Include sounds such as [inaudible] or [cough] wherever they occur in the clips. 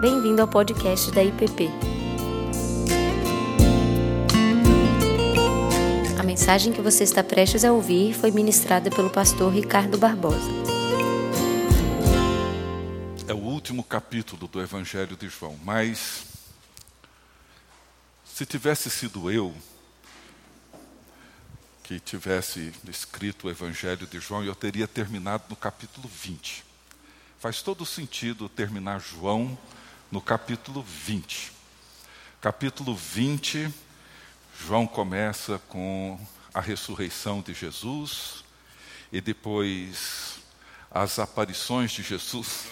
Bem-vindo ao podcast da IPP. A mensagem que você está prestes a ouvir foi ministrada pelo pastor Ricardo Barbosa. É o último capítulo do Evangelho de João, mas se tivesse sido eu que tivesse escrito o Evangelho de João, eu teria terminado no capítulo 20. Faz todo sentido terminar João no capítulo 20. Capítulo 20, João começa com a ressurreição de Jesus e depois as aparições de Jesus.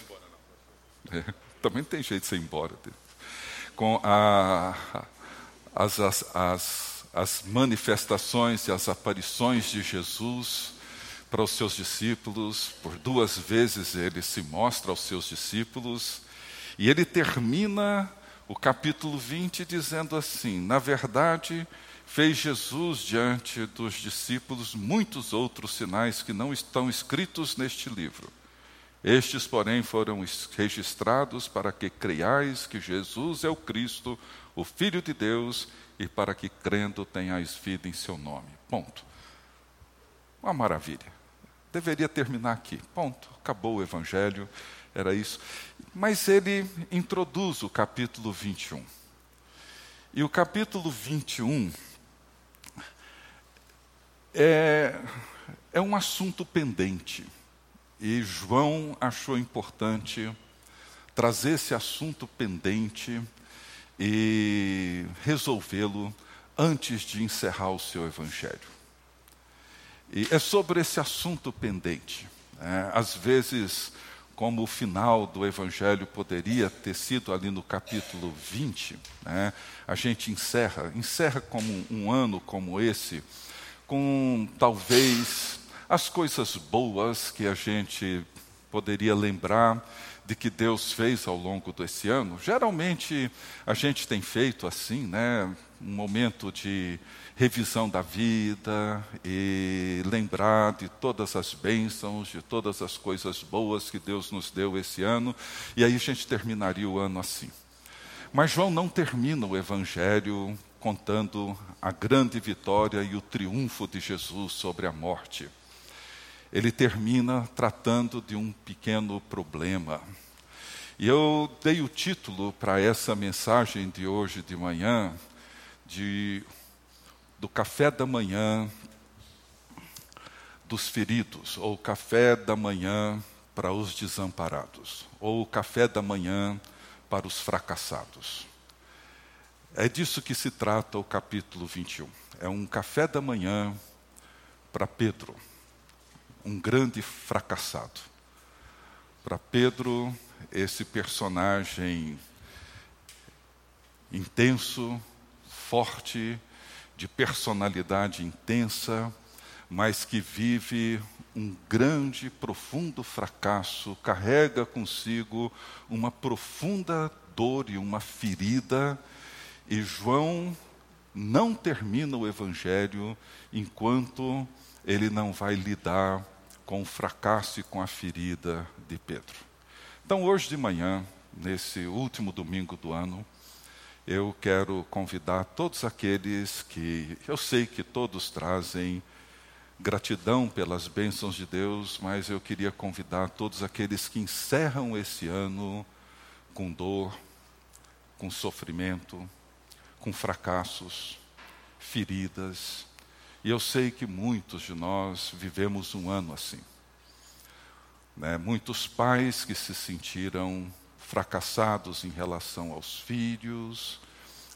É, também tem jeito de ser embora. Com a, as, as, as as manifestações e as aparições de Jesus para os seus discípulos. Por duas vezes ele se mostra aos seus discípulos. E ele termina o capítulo 20 dizendo assim: Na verdade, fez Jesus diante dos discípulos muitos outros sinais que não estão escritos neste livro. Estes, porém, foram registrados para que creiais que Jesus é o Cristo, o Filho de Deus, e para que crendo tenhais vida em seu nome. Ponto. Uma maravilha. Deveria terminar aqui. Ponto. Acabou o evangelho. Era isso. Mas ele introduz o capítulo 21. E o capítulo 21 é, é um assunto pendente. E João achou importante trazer esse assunto pendente e resolvê-lo antes de encerrar o seu evangelho. E é sobre esse assunto pendente. Né? Às vezes, como o final do evangelho poderia ter sido ali no capítulo 20, né? a gente encerra, encerra como um ano como esse, com talvez as coisas boas que a gente poderia lembrar de que Deus fez ao longo desse ano. Geralmente a gente tem feito assim, né? Um momento de revisão da vida e lembrar de todas as bênçãos, de todas as coisas boas que Deus nos deu esse ano, e aí a gente terminaria o ano assim. Mas João não termina o evangelho contando a grande vitória e o triunfo de Jesus sobre a morte ele termina tratando de um pequeno problema. E eu dei o título para essa mensagem de hoje de manhã, de, do café da manhã dos feridos, ou café da manhã para os desamparados, ou café da manhã para os fracassados. É disso que se trata o capítulo 21. É um café da manhã para Pedro um grande fracassado. Para Pedro, esse personagem intenso, forte, de personalidade intensa, mas que vive um grande, profundo fracasso, carrega consigo uma profunda dor e uma ferida, e João não termina o evangelho enquanto ele não vai lidar com o fracasso e com a ferida de Pedro. Então, hoje de manhã, nesse último domingo do ano, eu quero convidar todos aqueles que eu sei que todos trazem gratidão pelas bênçãos de Deus, mas eu queria convidar todos aqueles que encerram esse ano com dor, com sofrimento, com fracassos, feridas, e eu sei que muitos de nós vivemos um ano assim. Né? Muitos pais que se sentiram fracassados em relação aos filhos,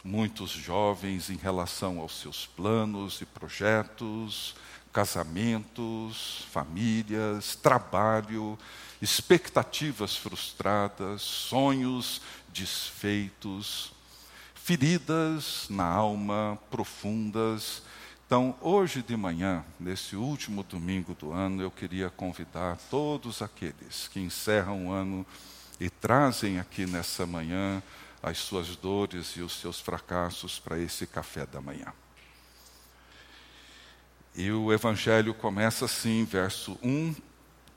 muitos jovens em relação aos seus planos e projetos, casamentos, famílias, trabalho, expectativas frustradas, sonhos desfeitos, feridas na alma profundas. Então, hoje de manhã, nesse último domingo do ano, eu queria convidar todos aqueles que encerram o ano e trazem aqui nessa manhã as suas dores e os seus fracassos para esse café da manhã. E o Evangelho começa assim, verso 1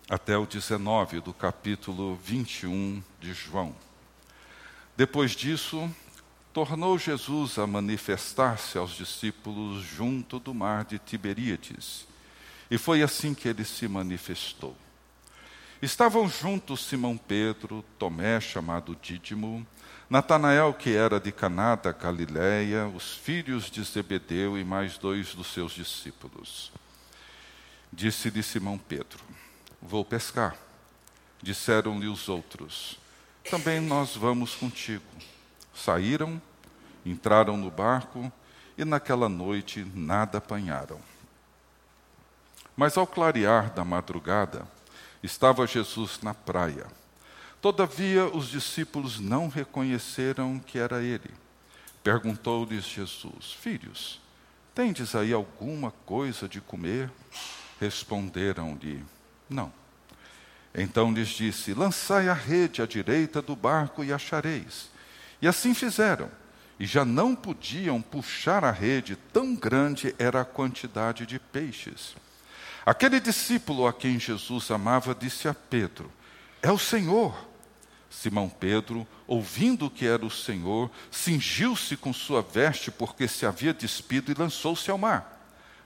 até o 19 do capítulo 21 de João. Depois disso, tornou Jesus a manifestar-se aos discípulos junto do mar de Tiberíades. E foi assim que ele se manifestou. Estavam juntos Simão Pedro, Tomé, chamado Dídimo, Natanael, que era de Caná da Galiléia, os filhos de Zebedeu e mais dois dos seus discípulos. Disse-lhe Simão Pedro: Vou pescar. Disseram-lhe os outros: Também nós vamos contigo. Saíram, entraram no barco e naquela noite nada apanharam. Mas ao clarear da madrugada, estava Jesus na praia. Todavia os discípulos não reconheceram que era ele. Perguntou-lhes Jesus: Filhos, tendes aí alguma coisa de comer? Responderam-lhe: Não. Então lhes disse: Lançai a rede à direita do barco e achareis. E assim fizeram. E já não podiam puxar a rede, tão grande era a quantidade de peixes. Aquele discípulo a quem Jesus amava disse a Pedro: É o Senhor. Simão Pedro, ouvindo que era o Senhor, cingiu-se com sua veste porque se havia despido e lançou-se ao mar.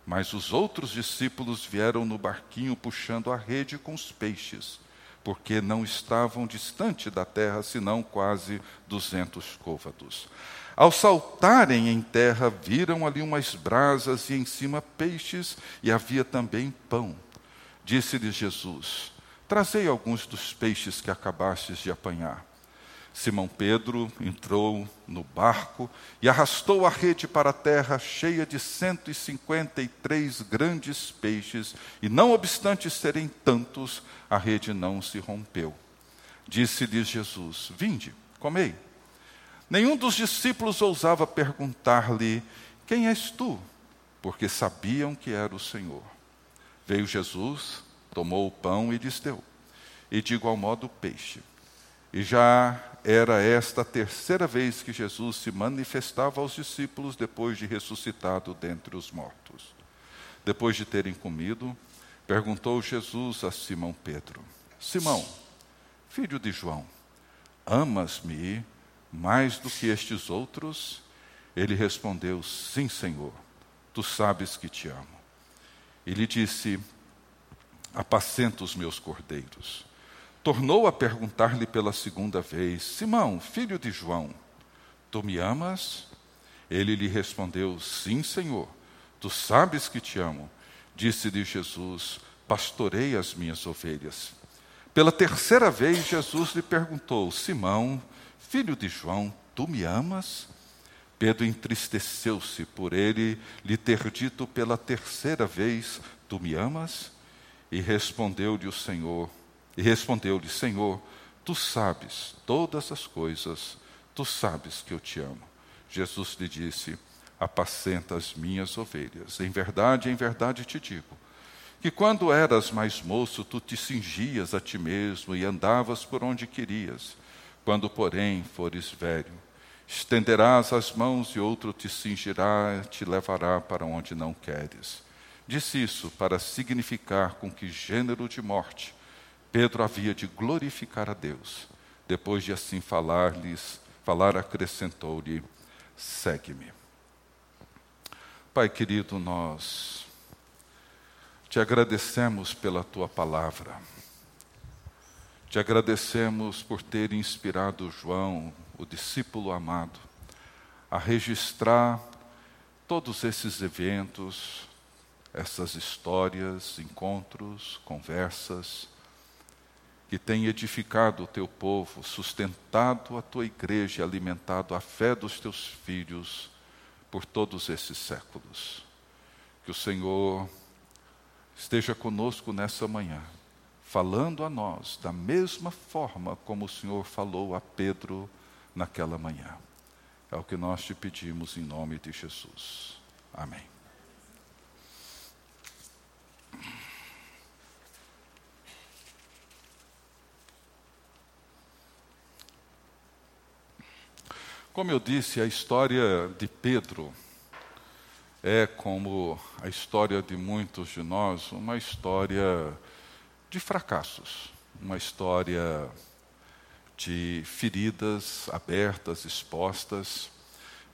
Mas os outros discípulos vieram no barquinho puxando a rede com os peixes, porque não estavam distante da terra, senão quase duzentos côvados. Ao saltarem em terra, viram ali umas brasas e em cima peixes, e havia também pão. Disse-lhes Jesus: Trazei alguns dos peixes que acabastes de apanhar. Simão Pedro entrou no barco e arrastou a rede para a terra, cheia de cento e cinquenta e três grandes peixes, e não obstante serem tantos, a rede não se rompeu. Disse-lhes Jesus: Vinde, comei. Nenhum dos discípulos ousava perguntar-lhe: Quem és tu? Porque sabiam que era o Senhor. Veio Jesus, tomou o pão e lhes deu, e de igual modo o peixe. E já era esta a terceira vez que Jesus se manifestava aos discípulos depois de ressuscitado dentre os mortos. Depois de terem comido, perguntou Jesus a Simão Pedro: Simão, filho de João, amas-me mais do que estes outros? Ele respondeu: Sim, Senhor, tu sabes que te amo. E lhe disse: Apacenta os meus cordeiros. Tornou a perguntar-lhe pela segunda vez: Simão, filho de João, tu me amas? Ele lhe respondeu: Sim, Senhor, tu sabes que te amo. Disse-lhe Jesus: Pastorei as minhas ovelhas. Pela terceira vez, Jesus lhe perguntou: Simão, Filho de João, tu me amas? Pedro entristeceu-se por ele lhe ter dito pela terceira vez: Tu me amas? E respondeu-lhe o Senhor, e respondeu-lhe: Senhor, tu sabes todas as coisas, tu sabes que eu te amo. Jesus lhe disse: Apacenta as minhas ovelhas. Em verdade, em verdade te digo, que quando eras mais moço, tu te cingias a ti mesmo e andavas por onde querias. Quando, porém, fores velho, estenderás as mãos e outro te cingirá, te levará para onde não queres. Disse isso para significar com que gênero de morte Pedro havia de glorificar a Deus. Depois de assim falar-lhes, falar acrescentou-lhe: segue-me. Pai querido, nós te agradecemos pela tua palavra. Te agradecemos por ter inspirado João, o discípulo amado, a registrar todos esses eventos, essas histórias, encontros, conversas, que têm edificado o teu povo, sustentado a tua igreja alimentado a fé dos teus filhos por todos esses séculos. Que o Senhor esteja conosco nessa manhã falando a nós da mesma forma como o Senhor falou a Pedro naquela manhã. É o que nós te pedimos em nome de Jesus. Amém. Como eu disse, a história de Pedro é como a história de muitos de nós, uma história de fracassos, uma história de feridas abertas, expostas.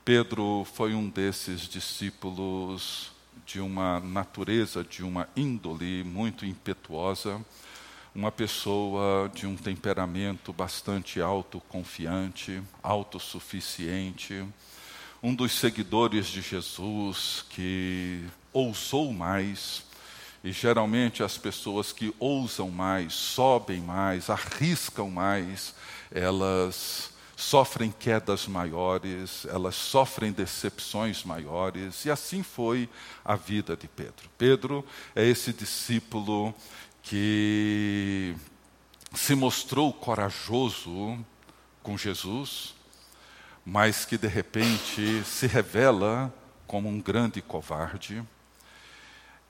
Pedro foi um desses discípulos de uma natureza, de uma índole muito impetuosa, uma pessoa de um temperamento bastante autoconfiante, autossuficiente, um dos seguidores de Jesus que ousou mais, e geralmente as pessoas que ousam mais, sobem mais, arriscam mais, elas sofrem quedas maiores, elas sofrem decepções maiores, e assim foi a vida de Pedro. Pedro é esse discípulo que se mostrou corajoso com Jesus, mas que de repente se revela como um grande covarde.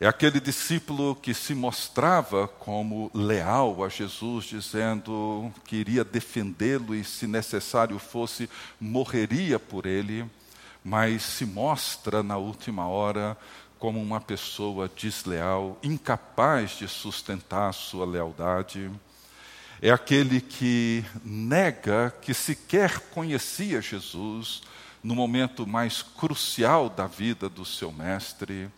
É aquele discípulo que se mostrava como leal a Jesus, dizendo que iria defendê-lo e, se necessário fosse, morreria por ele, mas se mostra na última hora como uma pessoa desleal, incapaz de sustentar sua lealdade. É aquele que nega que sequer conhecia Jesus no momento mais crucial da vida do seu mestre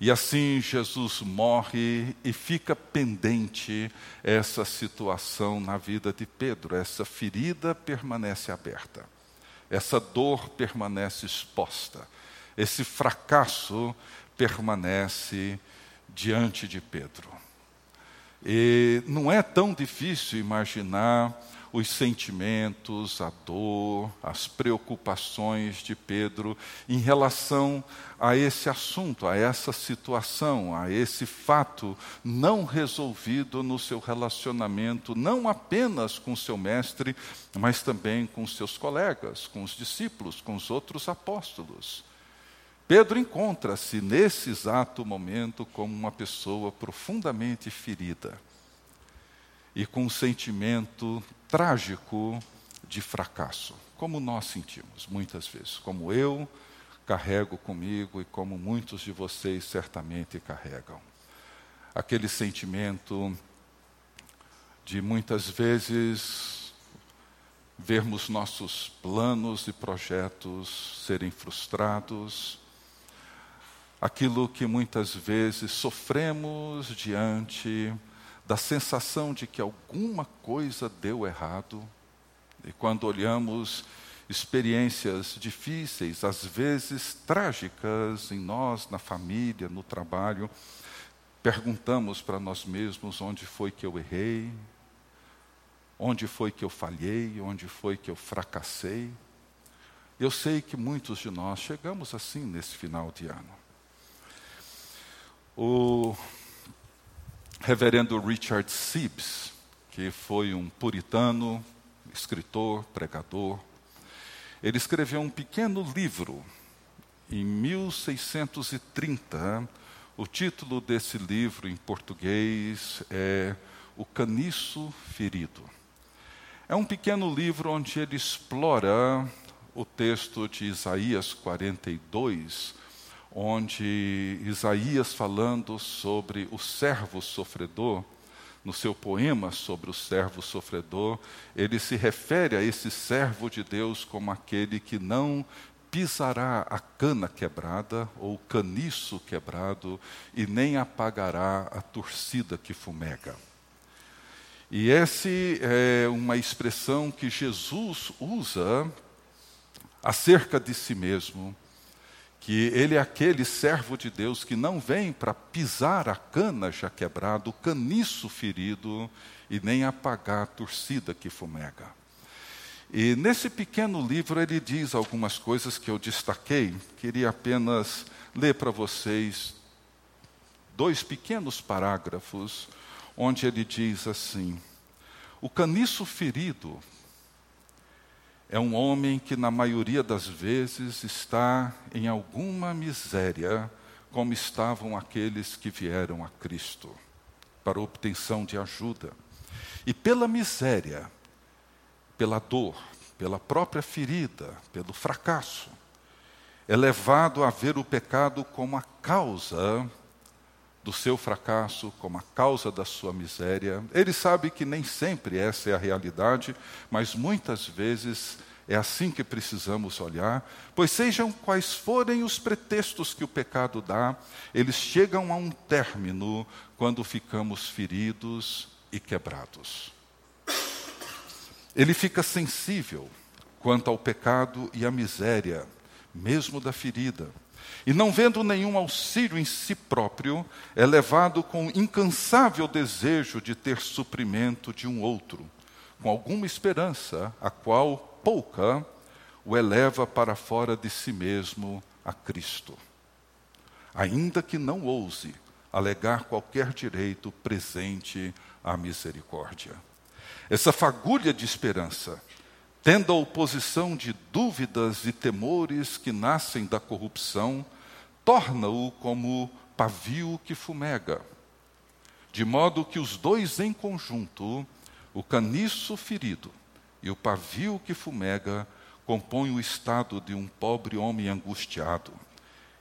e assim Jesus morre e fica pendente essa situação na vida de Pedro. Essa ferida permanece aberta, essa dor permanece exposta, esse fracasso permanece diante de Pedro. E não é tão difícil imaginar os sentimentos, a dor, as preocupações de Pedro em relação a esse assunto, a essa situação, a esse fato não resolvido no seu relacionamento, não apenas com seu mestre, mas também com seus colegas, com os discípulos, com os outros apóstolos. Pedro encontra-se nesse exato momento como uma pessoa profundamente ferida e com um sentimento trágico de fracasso, como nós sentimos muitas vezes, como eu carrego comigo e como muitos de vocês certamente carregam. Aquele sentimento de muitas vezes vermos nossos planos e projetos serem frustrados, aquilo que muitas vezes sofremos diante da sensação de que alguma coisa deu errado. E quando olhamos experiências difíceis, às vezes trágicas em nós, na família, no trabalho, perguntamos para nós mesmos onde foi que eu errei, onde foi que eu falhei, onde foi que eu fracassei. Eu sei que muitos de nós chegamos assim nesse final de ano. O reverendo Richard Sibbs, que foi um puritano, escritor, pregador, ele escreveu um pequeno livro em 1630. O título desse livro em português é O Caniço Ferido. É um pequeno livro onde ele explora o texto de Isaías 42, onde Isaías, falando sobre o servo sofredor, no seu poema sobre o servo sofredor, ele se refere a esse servo de Deus como aquele que não pisará a cana quebrada ou o caniço quebrado e nem apagará a torcida que fumega. E essa é uma expressão que Jesus usa acerca de si mesmo que ele é aquele servo de Deus que não vem para pisar a cana já quebrada, o caniço ferido, e nem apagar a torcida que fumega. E nesse pequeno livro ele diz algumas coisas que eu destaquei, queria apenas ler para vocês dois pequenos parágrafos, onde ele diz assim: O caniço ferido é um homem que, na maioria das vezes, está em alguma miséria, como estavam aqueles que vieram a Cristo, para obtenção de ajuda. E pela miséria, pela dor, pela própria ferida, pelo fracasso, é levado a ver o pecado como a causa do seu fracasso como a causa da sua miséria. Ele sabe que nem sempre essa é a realidade, mas muitas vezes é assim que precisamos olhar, pois sejam quais forem os pretextos que o pecado dá, eles chegam a um término quando ficamos feridos e quebrados. Ele fica sensível quanto ao pecado e à miséria, mesmo da ferida. E não vendo nenhum auxílio em si próprio, é levado com incansável desejo de ter suprimento de um outro, com alguma esperança, a qual pouca o eleva para fora de si mesmo a Cristo. Ainda que não ouse alegar qualquer direito presente à misericórdia. Essa fagulha de esperança, tendo a oposição de dúvidas e temores que nascem da corrupção, torna-o como pavio que fumega, de modo que os dois em conjunto, o caniço ferido e o pavio que fumega compõe o estado de um pobre homem angustiado.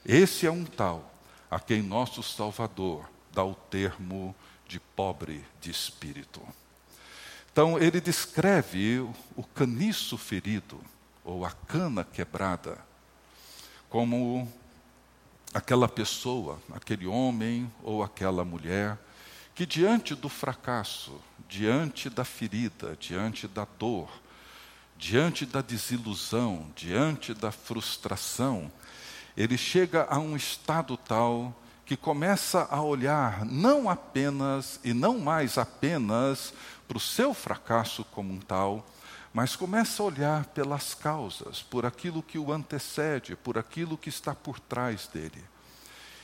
Esse é um tal a quem nosso Salvador dá o termo de pobre de espírito. Então, ele descreve o caniço ferido, ou a cana quebrada, como aquela pessoa, aquele homem ou aquela mulher que diante do fracasso, diante da ferida, diante da dor, diante da desilusão, diante da frustração, ele chega a um estado tal que começa a olhar não apenas e não mais apenas para o seu fracasso como um tal, mas começa a olhar pelas causas, por aquilo que o antecede, por aquilo que está por trás dele.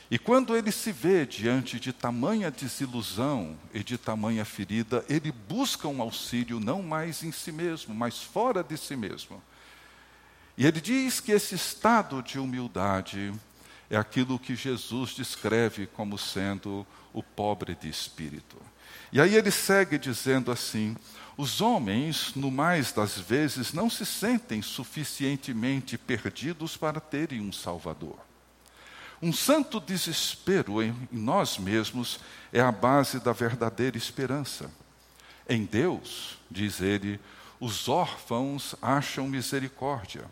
E quando ele se vê diante de tamanha desilusão e de tamanha ferida, ele busca um auxílio não mais em si mesmo, mas fora de si mesmo. E ele diz que esse estado de humildade é aquilo que Jesus descreve como sendo o pobre de espírito. E aí ele segue dizendo assim: os homens, no mais das vezes, não se sentem suficientemente perdidos para terem um Salvador. Um santo desespero em nós mesmos é a base da verdadeira esperança. Em Deus, diz ele, os órfãos acham misericórdia.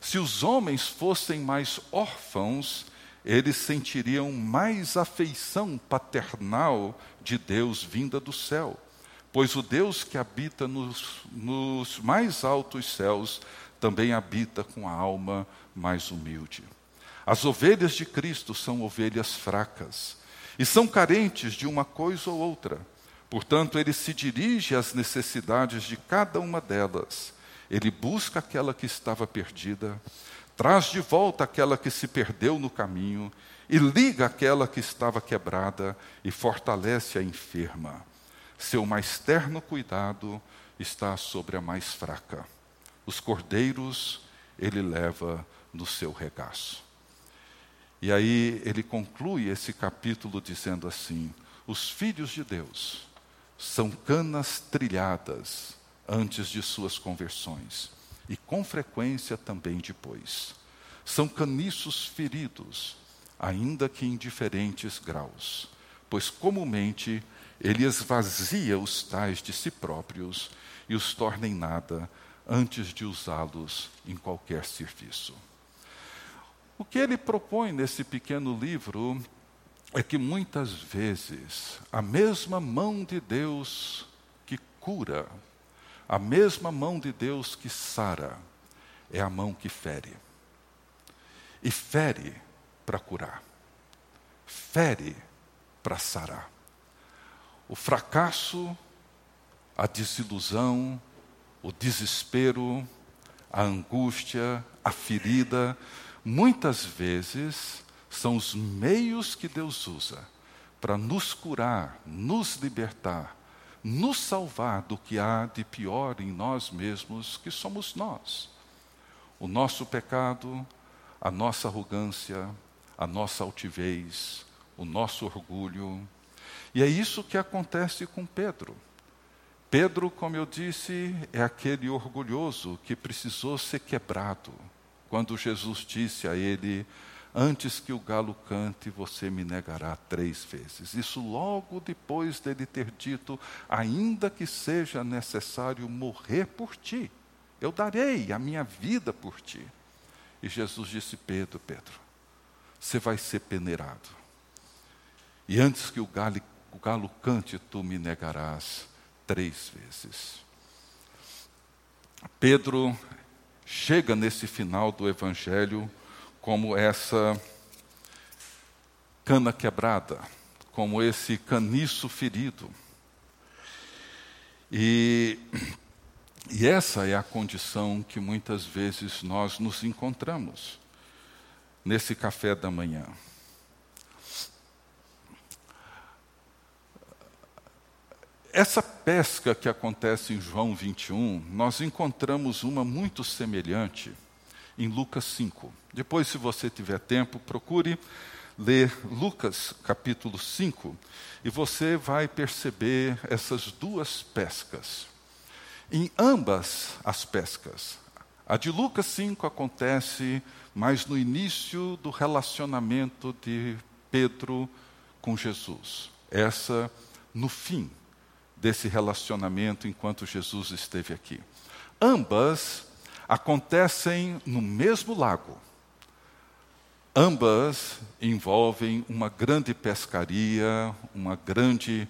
Se os homens fossem mais órfãos, eles sentiriam mais afeição paternal de Deus vinda do céu. Pois o Deus que habita nos, nos mais altos céus também habita com a alma mais humilde. As ovelhas de Cristo são ovelhas fracas e são carentes de uma coisa ou outra. Portanto, ele se dirige às necessidades de cada uma delas. Ele busca aquela que estava perdida, traz de volta aquela que se perdeu no caminho e liga aquela que estava quebrada e fortalece a enferma. Seu mais terno cuidado está sobre a mais fraca. Os cordeiros ele leva no seu regaço. E aí ele conclui esse capítulo dizendo assim: os filhos de Deus são canas trilhadas antes de suas conversões e com frequência também depois. São caniços feridos, ainda que em diferentes graus, pois comumente ele esvazia os tais de si próprios e os torna em nada antes de usá-los em qualquer serviço. O que ele propõe nesse pequeno livro é que muitas vezes a mesma mão de Deus que cura, a mesma mão de Deus que sara, é a mão que fere. E fere para curar, fere para sarar. O fracasso, a desilusão, o desespero, a angústia, a ferida, muitas vezes são os meios que Deus usa para nos curar, nos libertar, nos salvar do que há de pior em nós mesmos, que somos nós. O nosso pecado, a nossa arrogância, a nossa altivez, o nosso orgulho. E é isso que acontece com Pedro. Pedro, como eu disse, é aquele orgulhoso que precisou ser quebrado quando Jesus disse a ele: Antes que o galo cante, você me negará três vezes. Isso logo depois dele ter dito: ainda que seja necessário morrer por ti, eu darei a minha vida por ti. E Jesus disse: Pedro, Pedro, você vai ser peneirado. E antes que o galo, o galo cante, tu me negarás três vezes. Pedro chega nesse final do Evangelho como essa cana quebrada, como esse caniço ferido. E, e essa é a condição que muitas vezes nós nos encontramos nesse café da manhã. Essa pesca que acontece em João 21, nós encontramos uma muito semelhante em Lucas 5. Depois, se você tiver tempo, procure ler Lucas capítulo 5 e você vai perceber essas duas pescas. Em ambas as pescas, a de Lucas 5 acontece mais no início do relacionamento de Pedro com Jesus. Essa no fim desse relacionamento enquanto Jesus esteve aqui. Ambas acontecem no mesmo lago. Ambas envolvem uma grande pescaria, uma grande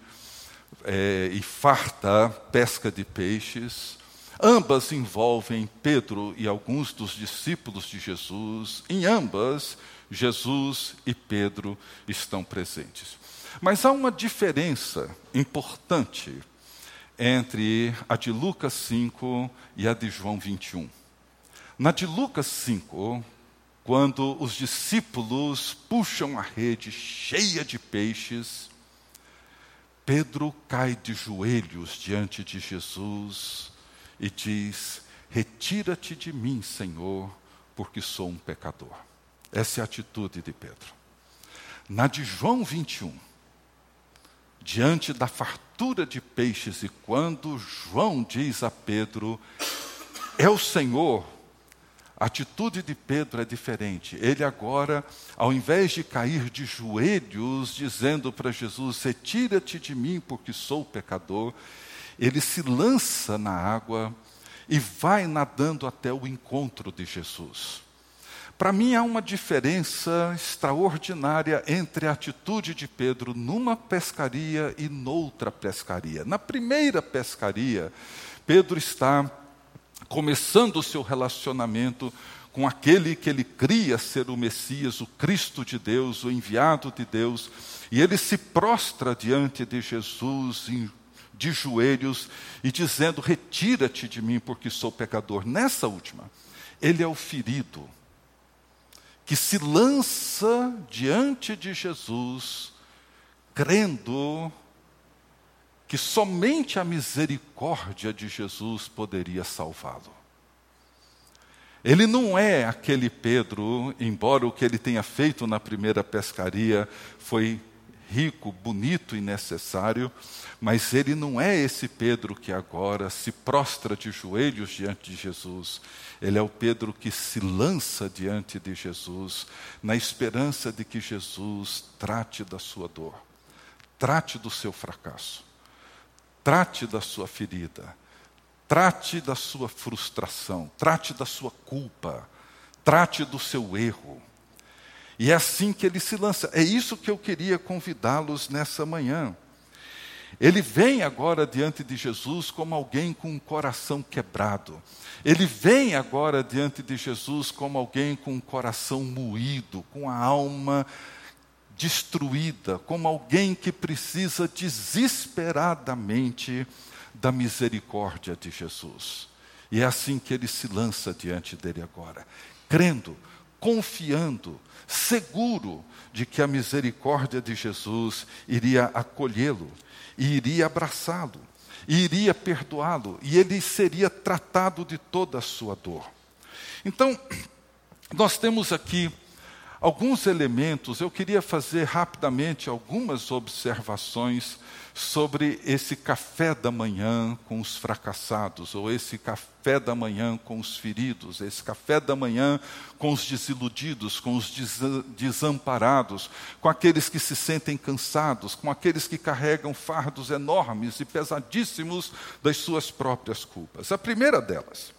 é, e farta pesca de peixes. Ambas envolvem Pedro e alguns dos discípulos de Jesus. Em ambas, Jesus e Pedro estão presentes. Mas há uma diferença importante entre a de Lucas 5 e a de João 21. Na de Lucas 5, quando os discípulos puxam a rede cheia de peixes, Pedro cai de joelhos diante de Jesus e diz: Retira-te de mim, Senhor, porque sou um pecador. Essa é a atitude de Pedro. Na de João 21, diante da fartura de peixes, e quando João diz a Pedro: É o Senhor, a atitude de Pedro é diferente. Ele agora, ao invés de cair de joelhos, dizendo para Jesus: Retira-te de mim, porque sou pecador, ele se lança na água e vai nadando até o encontro de Jesus. Para mim, há uma diferença extraordinária entre a atitude de Pedro numa pescaria e noutra pescaria. Na primeira pescaria, Pedro está começando o seu relacionamento com aquele que ele cria ser o Messias, o Cristo de Deus, o enviado de Deus, e ele se prostra diante de Jesus de joelhos e dizendo: Retira-te de mim, porque sou pecador. Nessa última, ele é o ferido que se lança diante de Jesus, crendo que somente a misericórdia de Jesus poderia salvá-lo. Ele não é aquele Pedro, embora o que ele tenha feito na primeira pescaria foi rico, bonito e necessário, mas ele não é esse Pedro que agora se prostra de joelhos diante de Jesus. Ele é o Pedro que se lança diante de Jesus, na esperança de que Jesus trate da sua dor, trate do seu fracasso Trate da sua ferida, trate da sua frustração, trate da sua culpa, trate do seu erro. E é assim que ele se lança. É isso que eu queria convidá-los nessa manhã. Ele vem agora diante de Jesus como alguém com um coração quebrado. Ele vem agora diante de Jesus como alguém com um coração moído, com a alma destruída, como alguém que precisa desesperadamente da misericórdia de Jesus. E é assim que ele se lança diante dele agora, crendo, confiando, seguro de que a misericórdia de Jesus iria acolhê-lo, iria abraçá-lo, iria perdoá-lo, e ele seria tratado de toda a sua dor. Então, [clears throat] nós temos aqui alguns elementos, eu queria fazer rapidamente algumas observações sobre esse café da manhã com os fracassados, ou esse café da manhã com os feridos, esse café da manhã com os desiludidos, com os desamparados, com aqueles que se sentem cansados, com aqueles que carregam fardos enormes e pesadíssimos das suas próprias culpas. A primeira delas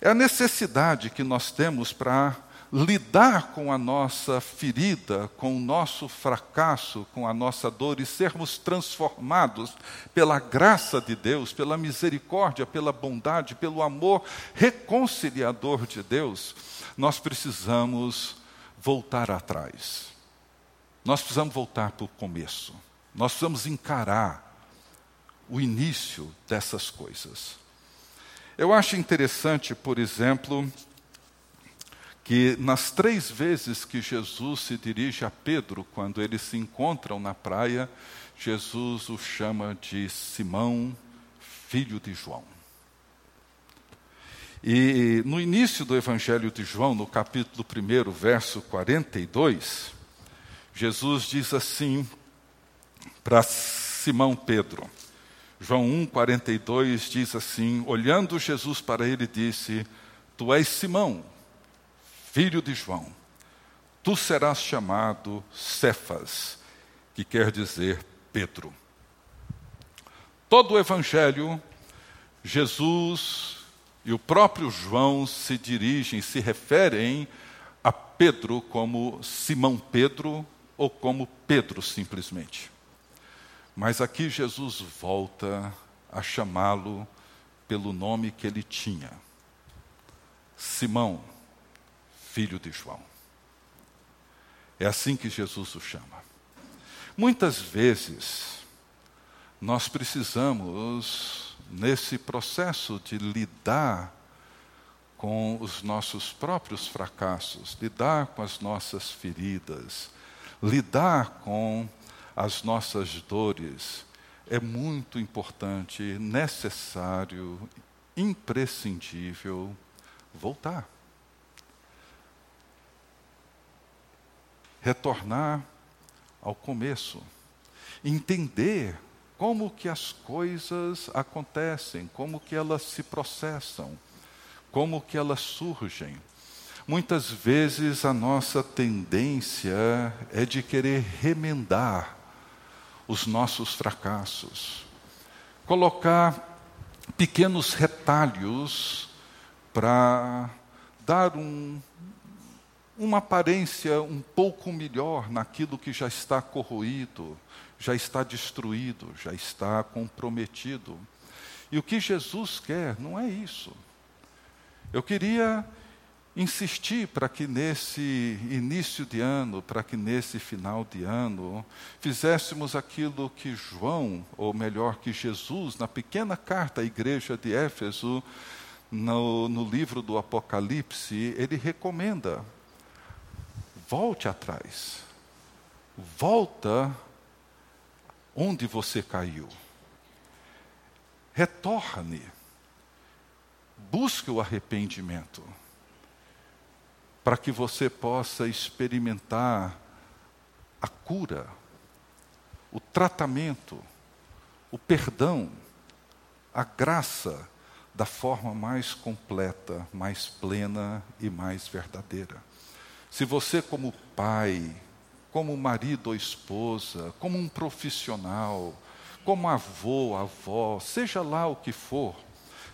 é a necessidade que nós temos para lidar com a nossa ferida, com o nosso fracasso, com a nossa dor e sermos transformados pela graça de Deus, pela misericórdia, pela bondade, pelo amor reconciliador de Deus, nós precisamos voltar atrás. Nós precisamos voltar para o começo. Nós precisamos encarar o início dessas coisas. Eu acho interessante, por exemplo, que nas três vezes que Jesus se dirige a Pedro, quando eles se encontram na praia, Jesus o chama de Simão, filho de João. E no início do Evangelho de João, no capítulo 1, verso 42, Jesus diz assim para Simão Pedro. João 1, 42 diz assim: Olhando Jesus para ele, disse: Tu és Simão, filho de João, tu serás chamado Cefas, que quer dizer Pedro. Todo o evangelho, Jesus e o próprio João se dirigem, se referem a Pedro como Simão Pedro ou como Pedro simplesmente. Mas aqui Jesus volta a chamá-lo pelo nome que ele tinha: Simão filho de João. É assim que Jesus o chama. Muitas vezes, nós precisamos, nesse processo de lidar com os nossos próprios fracassos, lidar com as nossas feridas, lidar com as nossas dores, é muito importante, necessário, imprescindível voltar. Retornar ao começo, entender como que as coisas acontecem, como que elas se processam, como que elas surgem. Muitas vezes a nossa tendência é de querer remendar os nossos fracassos, colocar pequenos retalhos para dar um, uma aparência um pouco melhor naquilo que já está corroído, já está destruído, já está comprometido. E o que Jesus quer não é isso. Eu queria insistir para que nesse início de ano, para que nesse final de ano, fizéssemos aquilo que João, ou melhor, que Jesus, na pequena carta à igreja de Éfeso, no, no livro do Apocalipse, ele recomenda Volte atrás. Volta onde você caiu. Retorne. Busque o arrependimento. Para que você possa experimentar a cura, o tratamento, o perdão, a graça da forma mais completa, mais plena e mais verdadeira. Se você, como pai, como marido ou esposa, como um profissional, como avô, avó, seja lá o que for,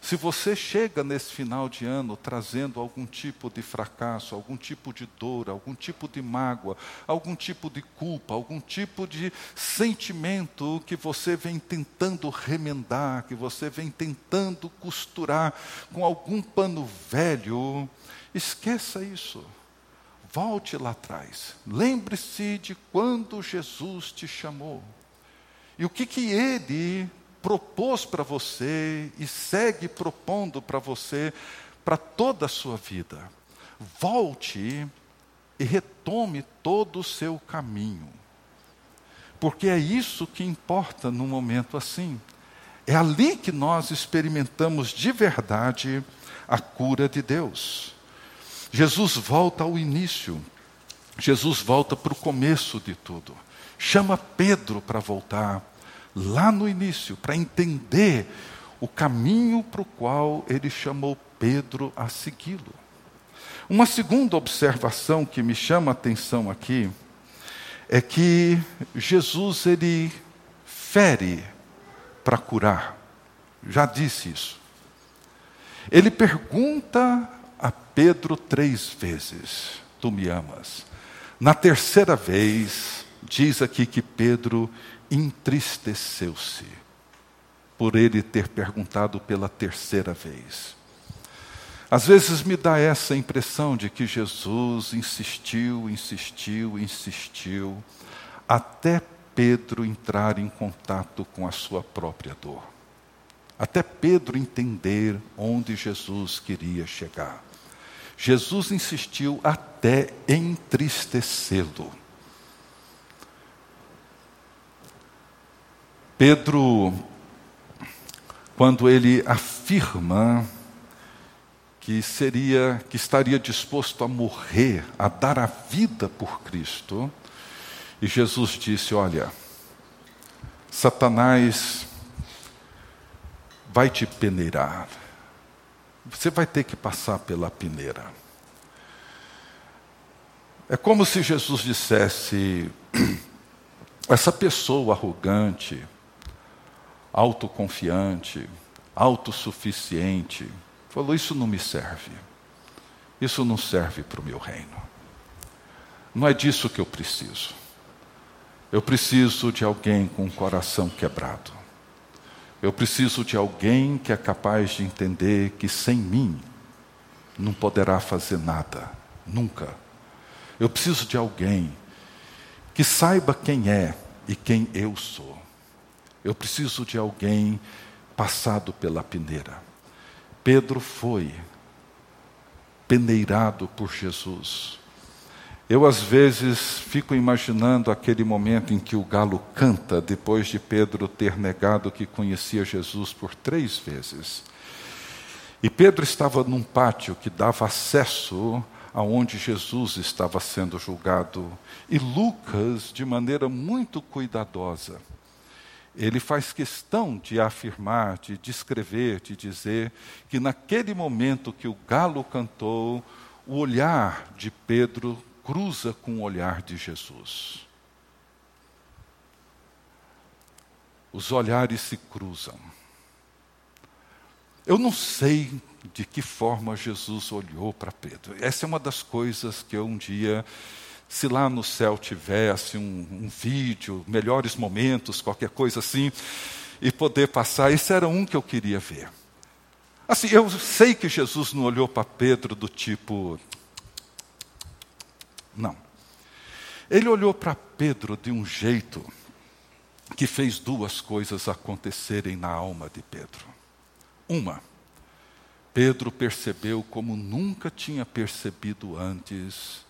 se você chega nesse final de ano trazendo algum tipo de fracasso, algum tipo de dor, algum tipo de mágoa, algum tipo de culpa, algum tipo de sentimento que você vem tentando remendar, que você vem tentando costurar com algum pano velho, esqueça isso. Volte lá atrás. Lembre-se de quando Jesus te chamou. E o que, que ele propôs para você e segue propondo para você para toda a sua vida. Volte e retome todo o seu caminho. Porque é isso que importa num momento assim. É ali que nós experimentamos de verdade a cura de Deus. Jesus volta ao início. Jesus volta para o começo de tudo. Chama Pedro para voltar lá no início, para entender o caminho para o qual ele chamou Pedro a segui-lo. Uma segunda observação que me chama a atenção aqui é que Jesus ele fere para curar. Já disse isso. Ele pergunta a Pedro três vezes: Tu me amas? Na terceira vez, diz aqui que Pedro entristeceu-se por ele ter perguntado pela terceira vez. Às vezes me dá essa impressão de que Jesus insistiu, insistiu, insistiu, até Pedro entrar em contato com a sua própria dor. Até Pedro entender onde Jesus queria chegar. Jesus insistiu até entristecê-lo. Pedro, quando ele afirma que seria, que estaria disposto a morrer, a dar a vida por Cristo, e Jesus disse: Olha, Satanás vai te peneirar, você vai ter que passar pela peneira. É como se Jesus dissesse: [clears throat] essa pessoa arrogante, autoconfiante, autossuficiente, falou: Isso não me serve. Isso não serve para o meu reino. Não é disso que eu preciso. Eu preciso de alguém com o coração quebrado. Eu preciso de alguém que é capaz de entender que sem mim não poderá fazer nada, nunca. Eu preciso de alguém que saiba quem é e quem eu sou. Eu preciso de alguém passado pela peneira. Pedro foi peneirado por Jesus. Eu, às vezes, fico imaginando aquele momento em que o galo canta, depois de Pedro ter negado que conhecia Jesus por três vezes. E Pedro estava num pátio que dava acesso aonde Jesus estava sendo julgado. E Lucas, de maneira muito cuidadosa, ele faz questão de afirmar, de descrever, de dizer que naquele momento que o galo cantou, o olhar de Pedro cruza com o olhar de Jesus. Os olhares se cruzam. Eu não sei de que forma Jesus olhou para Pedro. Essa é uma das coisas que eu um dia, se lá no céu tivesse um, um vídeo, melhores momentos, qualquer coisa assim, e poder passar, esse era um que eu queria ver. Assim, eu sei que Jesus não olhou para Pedro do tipo, não. Ele olhou para Pedro de um jeito que fez duas coisas acontecerem na alma de Pedro. Uma, Pedro percebeu como nunca tinha percebido antes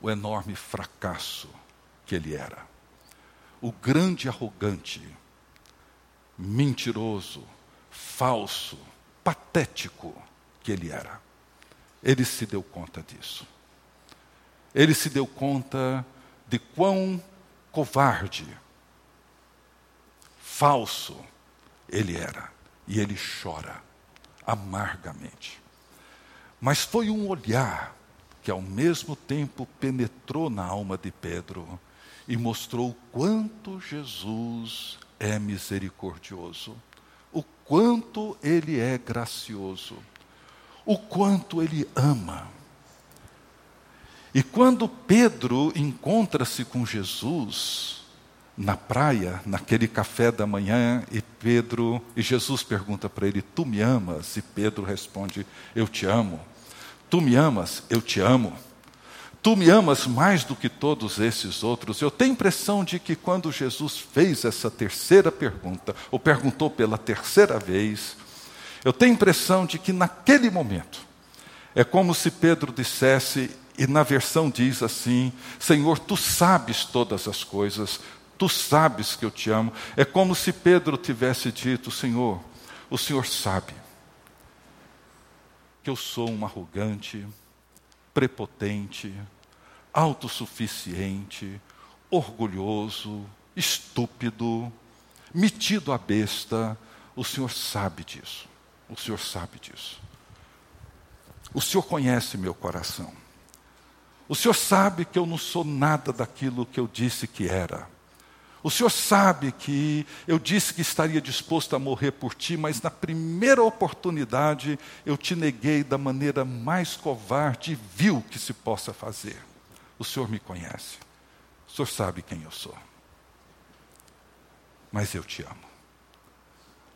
o enorme fracasso que ele era. O grande arrogante, mentiroso, falso, patético que ele era. Ele se deu conta disso ele se deu conta de quão covarde, falso ele era. E ele chora amargamente. Mas foi um olhar que ao mesmo tempo penetrou na alma de Pedro e mostrou quanto Jesus é misericordioso, o quanto ele é gracioso, o quanto ele ama. E quando Pedro encontra-se com Jesus na praia, naquele café da manhã, e Pedro e Jesus pergunta para ele: "Tu me amas?" E Pedro responde: "Eu te amo." "Tu me amas?" "Eu te amo." Tu me amas mais do que todos esses outros. Eu tenho a impressão de que quando Jesus fez essa terceira pergunta, ou perguntou pela terceira vez, eu tenho a impressão de que naquele momento, é como se Pedro dissesse: e na versão diz assim: Senhor, tu sabes todas as coisas, tu sabes que eu te amo. É como se Pedro tivesse dito: Senhor, o Senhor sabe que eu sou um arrogante, prepotente, autossuficiente, orgulhoso, estúpido, metido à besta. O Senhor sabe disso. O Senhor sabe disso. O Senhor conhece meu coração. O Senhor sabe que eu não sou nada daquilo que eu disse que era. O Senhor sabe que eu disse que estaria disposto a morrer por ti, mas na primeira oportunidade eu te neguei da maneira mais covarde e vil que se possa fazer. O Senhor me conhece. O Senhor sabe quem eu sou. Mas eu te amo.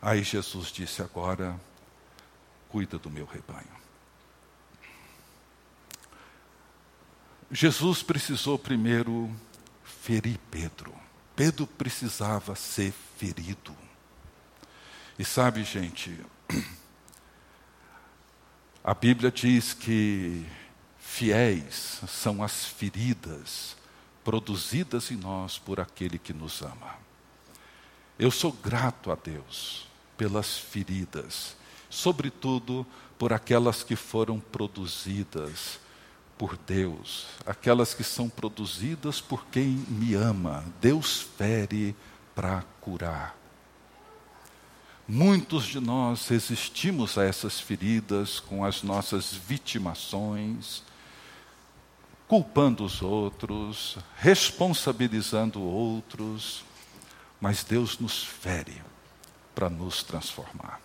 Aí Jesus disse agora: cuida do meu rebanho. Jesus precisou primeiro ferir Pedro. Pedro precisava ser ferido. E sabe, gente, a Bíblia diz que fiéis são as feridas produzidas em nós por aquele que nos ama. Eu sou grato a Deus pelas feridas, sobretudo por aquelas que foram produzidas por Deus, aquelas que são produzidas por quem me ama. Deus fere para curar. Muitos de nós resistimos a essas feridas com as nossas vitimações, culpando os outros, responsabilizando outros, mas Deus nos fere para nos transformar.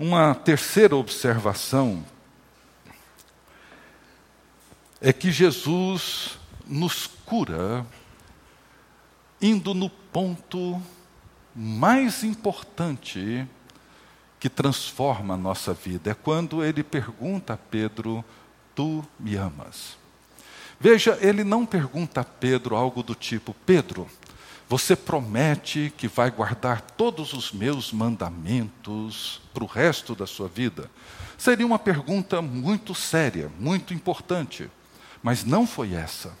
Uma terceira observação é que Jesus nos cura indo no ponto mais importante que transforma a nossa vida. É quando ele pergunta a Pedro: Tu me amas? Veja, ele não pergunta a Pedro algo do tipo: Pedro, você promete que vai guardar todos os meus mandamentos para o resto da sua vida? Seria uma pergunta muito séria, muito importante. Mas não foi essa.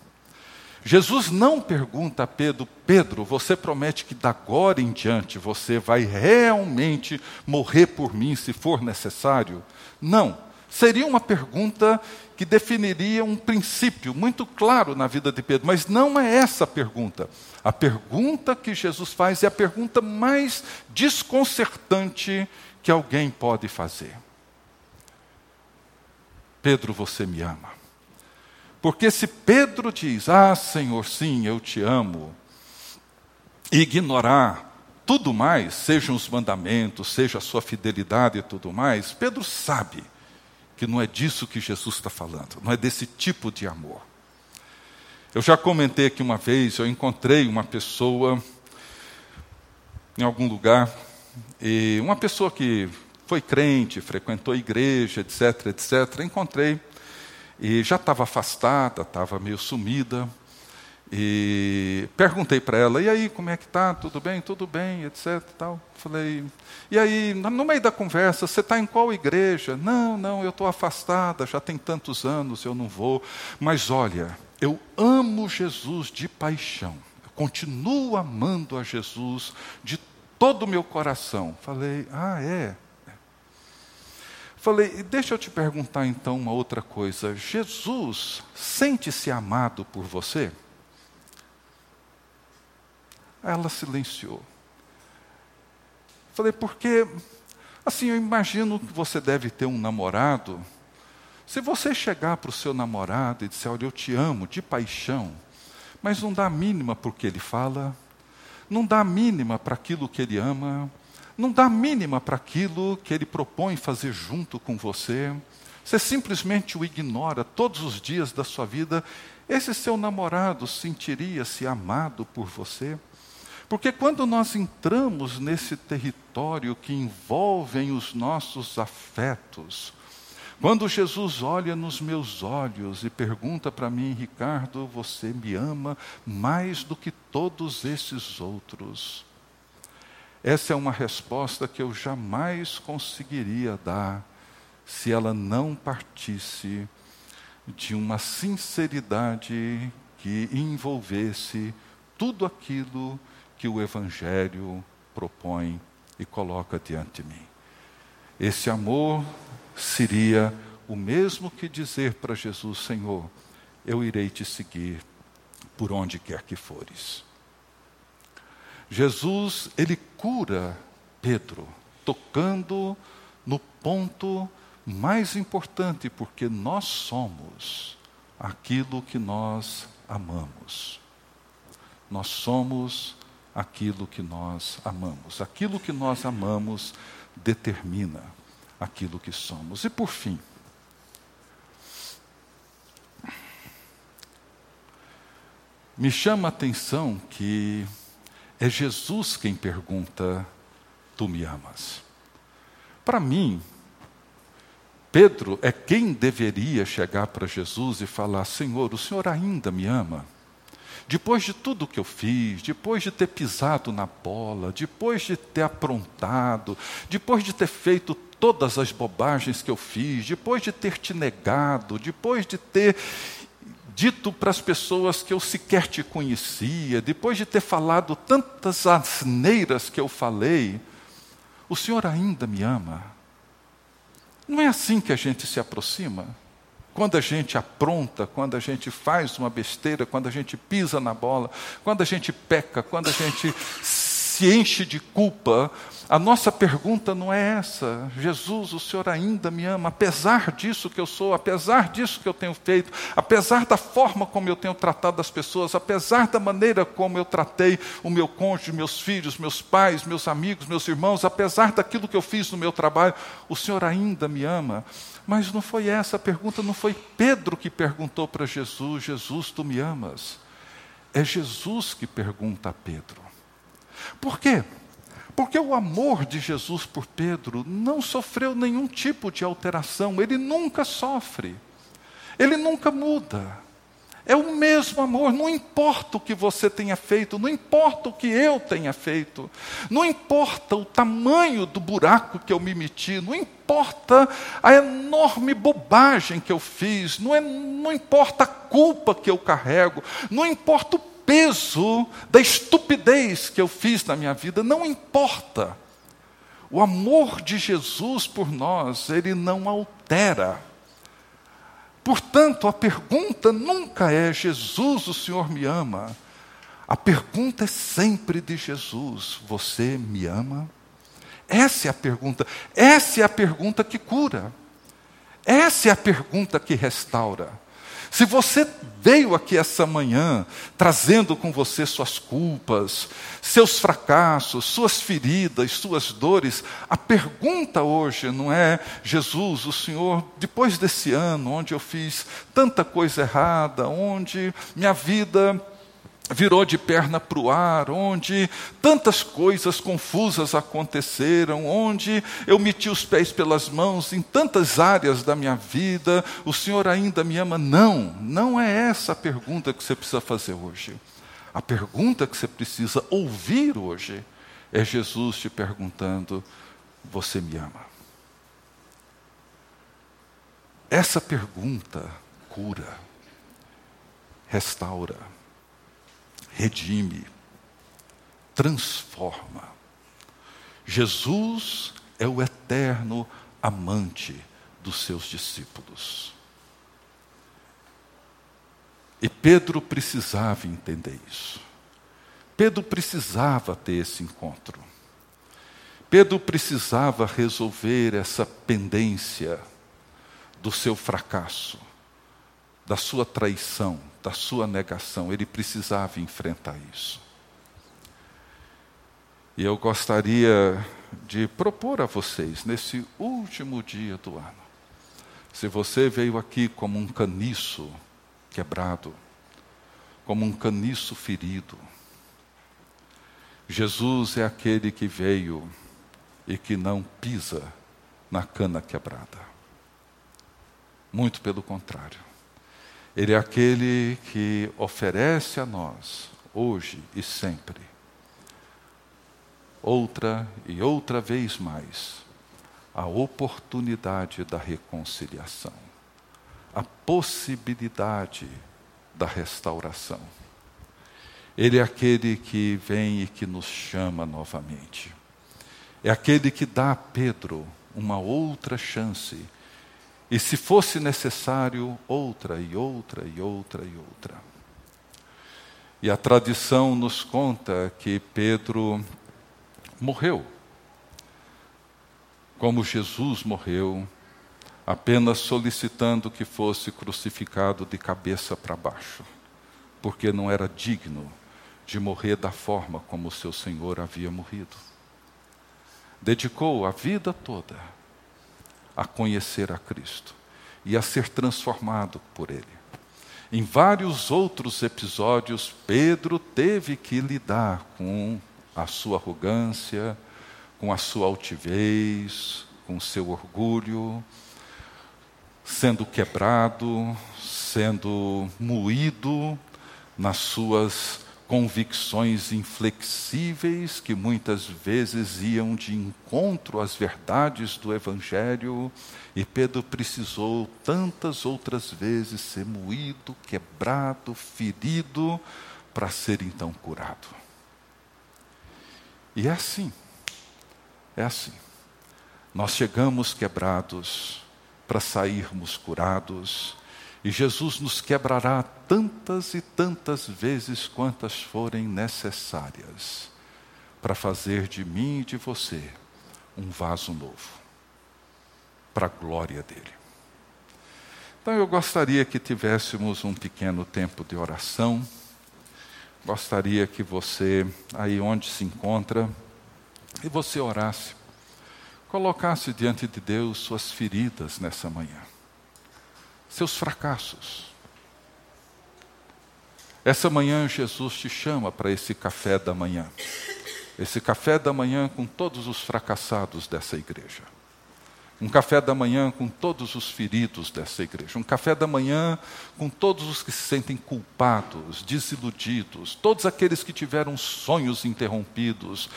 Jesus não pergunta a Pedro: Pedro, você promete que da agora em diante você vai realmente morrer por mim se for necessário? Não. Seria uma pergunta que definiria um princípio muito claro na vida de Pedro, mas não é essa a pergunta. A pergunta que Jesus faz é a pergunta mais desconcertante que alguém pode fazer. Pedro, você me ama? Porque se Pedro diz, ah, Senhor, sim, eu te amo, e ignorar tudo mais, sejam os mandamentos, seja a sua fidelidade e tudo mais, Pedro sabe que não é disso que Jesus está falando, não é desse tipo de amor. Eu já comentei aqui uma vez, eu encontrei uma pessoa em algum lugar, e uma pessoa que foi crente, frequentou a igreja, etc, etc, encontrei e já estava afastada, estava meio sumida. E perguntei para ela, e aí, como é que tá? Tudo bem? Tudo bem, etc. Tal. Falei, e aí, no meio da conversa, você está em qual igreja? Não, não, eu estou afastada, já tem tantos anos, eu não vou. Mas olha, eu amo Jesus de paixão. Eu continuo amando a Jesus de todo o meu coração. Falei, ah, é? Falei, deixa eu te perguntar então uma outra coisa. Jesus sente-se amado por você? Ela silenciou. Falei, porque, assim, eu imagino que você deve ter um namorado. Se você chegar para o seu namorado e disser, olha, eu te amo de paixão, mas não dá a mínima porque ele fala, não dá a mínima para aquilo que ele ama, não dá mínima para aquilo que ele propõe fazer junto com você. Você simplesmente o ignora todos os dias da sua vida. Esse seu namorado sentiria-se amado por você? Porque quando nós entramos nesse território que envolve os nossos afetos, quando Jesus olha nos meus olhos e pergunta para mim, Ricardo, você me ama mais do que todos esses outros. Essa é uma resposta que eu jamais conseguiria dar se ela não partisse de uma sinceridade que envolvesse tudo aquilo que o Evangelho propõe e coloca diante de mim. Esse amor seria o mesmo que dizer para Jesus: Senhor, eu irei te seguir por onde quer que fores. Jesus, ele cura Pedro, tocando no ponto mais importante, porque nós somos aquilo que nós amamos. Nós somos aquilo que nós amamos. Aquilo que nós amamos determina aquilo que somos. E por fim, me chama a atenção que é Jesus quem pergunta: Tu me amas? Para mim, Pedro é quem deveria chegar para Jesus e falar: Senhor, o Senhor ainda me ama? Depois de tudo que eu fiz, depois de ter pisado na bola, depois de ter aprontado, depois de ter feito todas as bobagens que eu fiz, depois de ter te negado, depois de ter dito para as pessoas que eu sequer te conhecia, depois de ter falado tantas asneiras que eu falei, o Senhor ainda me ama? Não é assim que a gente se aproxima? Quando a gente apronta, quando a gente faz uma besteira, quando a gente pisa na bola, quando a gente peca, quando a gente se enche de culpa, a nossa pergunta não é essa. Jesus, o Senhor ainda me ama, apesar disso que eu sou, apesar disso que eu tenho feito, apesar da forma como eu tenho tratado as pessoas, apesar da maneira como eu tratei o meu cônjuge, meus filhos, meus pais, meus amigos, meus irmãos, apesar daquilo que eu fiz no meu trabalho, o Senhor ainda me ama. Mas não foi essa a pergunta, não foi Pedro que perguntou para Jesus: Jesus, tu me amas? É Jesus que pergunta a Pedro. Por quê? Porque o amor de Jesus por Pedro não sofreu nenhum tipo de alteração, ele nunca sofre, ele nunca muda. É o mesmo amor, não importa o que você tenha feito, não importa o que eu tenha feito, não importa o tamanho do buraco que eu me meti, não importa a enorme bobagem que eu fiz, não, é, não importa a culpa que eu carrego, não importa o peso da estupidez que eu fiz na minha vida, não importa. O amor de Jesus por nós, ele não altera. Portanto, a pergunta nunca é: Jesus, o Senhor me ama. A pergunta é sempre de Jesus: Você me ama? Essa é a pergunta. Essa é a pergunta que cura. Essa é a pergunta que restaura. Se você veio aqui essa manhã trazendo com você suas culpas, seus fracassos, suas feridas, suas dores, a pergunta hoje não é, Jesus, o Senhor, depois desse ano onde eu fiz tanta coisa errada, onde minha vida virou de perna para o ar, onde tantas coisas confusas aconteceram, onde eu meti os pés pelas mãos em tantas áreas da minha vida, o Senhor ainda me ama? Não, não é essa a pergunta que você precisa fazer hoje. A pergunta que você precisa ouvir hoje é Jesus te perguntando: Você me ama? Essa pergunta cura, restaura redime, transforma. Jesus é o eterno amante dos seus discípulos. E Pedro precisava entender isso. Pedro precisava ter esse encontro. Pedro precisava resolver essa pendência do seu fracasso, da sua traição, da sua negação. Ele precisava enfrentar isso. E eu gostaria de propor a vocês, nesse último dia do ano, se você veio aqui como um caniço quebrado, como um caniço ferido, Jesus é aquele que veio e que não pisa na cana quebrada. Muito pelo contrário. Ele é aquele que oferece a nós, hoje e sempre, outra e outra vez mais, a oportunidade da reconciliação, a possibilidade da restauração. Ele é aquele que vem e que nos chama novamente. É aquele que dá a Pedro uma outra chance E se fosse necessário, outra e outra e outra e outra. E a tradição nos conta que Pedro morreu, como Jesus morreu, apenas solicitando que fosse crucificado de cabeça para baixo, porque não era digno de morrer da forma como seu Senhor havia morrido. Dedicou a vida toda a conhecer a Cristo e a ser transformado por Ele. Em vários outros episódios, Pedro teve que lidar com a sua arrogância, com a sua altivez, com o seu orgulho, sendo quebrado, sendo moído nas suas convicções inflexíveis que muitas vezes iam de encontro às verdades do Evangelho, e Pedro precisou tantas outras vezes ser moído, quebrado, ferido, para ser então curado. E é assim, é assim. Nós chegamos quebrados para sairmos curados, e Jesus nos quebrará tantas e tantas vezes quantas forem necessárias para fazer de mim e de você um vaso novo, para a glória dele. Então eu gostaria que tivéssemos um pequeno tempo de oração. Gostaria que você, aí onde se encontra, e você orasse, colocasse diante de Deus suas feridas nessa manhã seus fracassos. Essa manhã Jesus te chama para esse café da manhã. Esse café da manhã com todos os fracassados dessa igreja. Um café da manhã com todos os feridos dessa igreja. Um café da manhã com todos os que se sentem culpados, desiludidos, todos aqueles que tiveram sonhos interrompidos,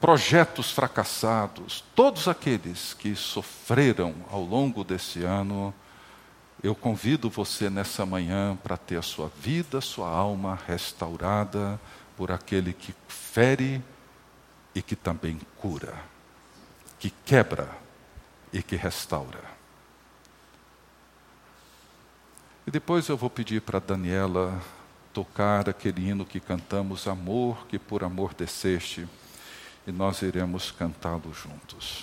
projetos fracassados, todos aqueles que sofreram ao longo desse ano eu convido você nessa manhã para ter a sua vida, sua alma restaurada por aquele que fere e que também cura, que quebra e que restaura. E depois eu vou pedir para Daniela tocar aquele hino que cantamos, Amor que por amor desceste, e nós iremos cantá-lo juntos.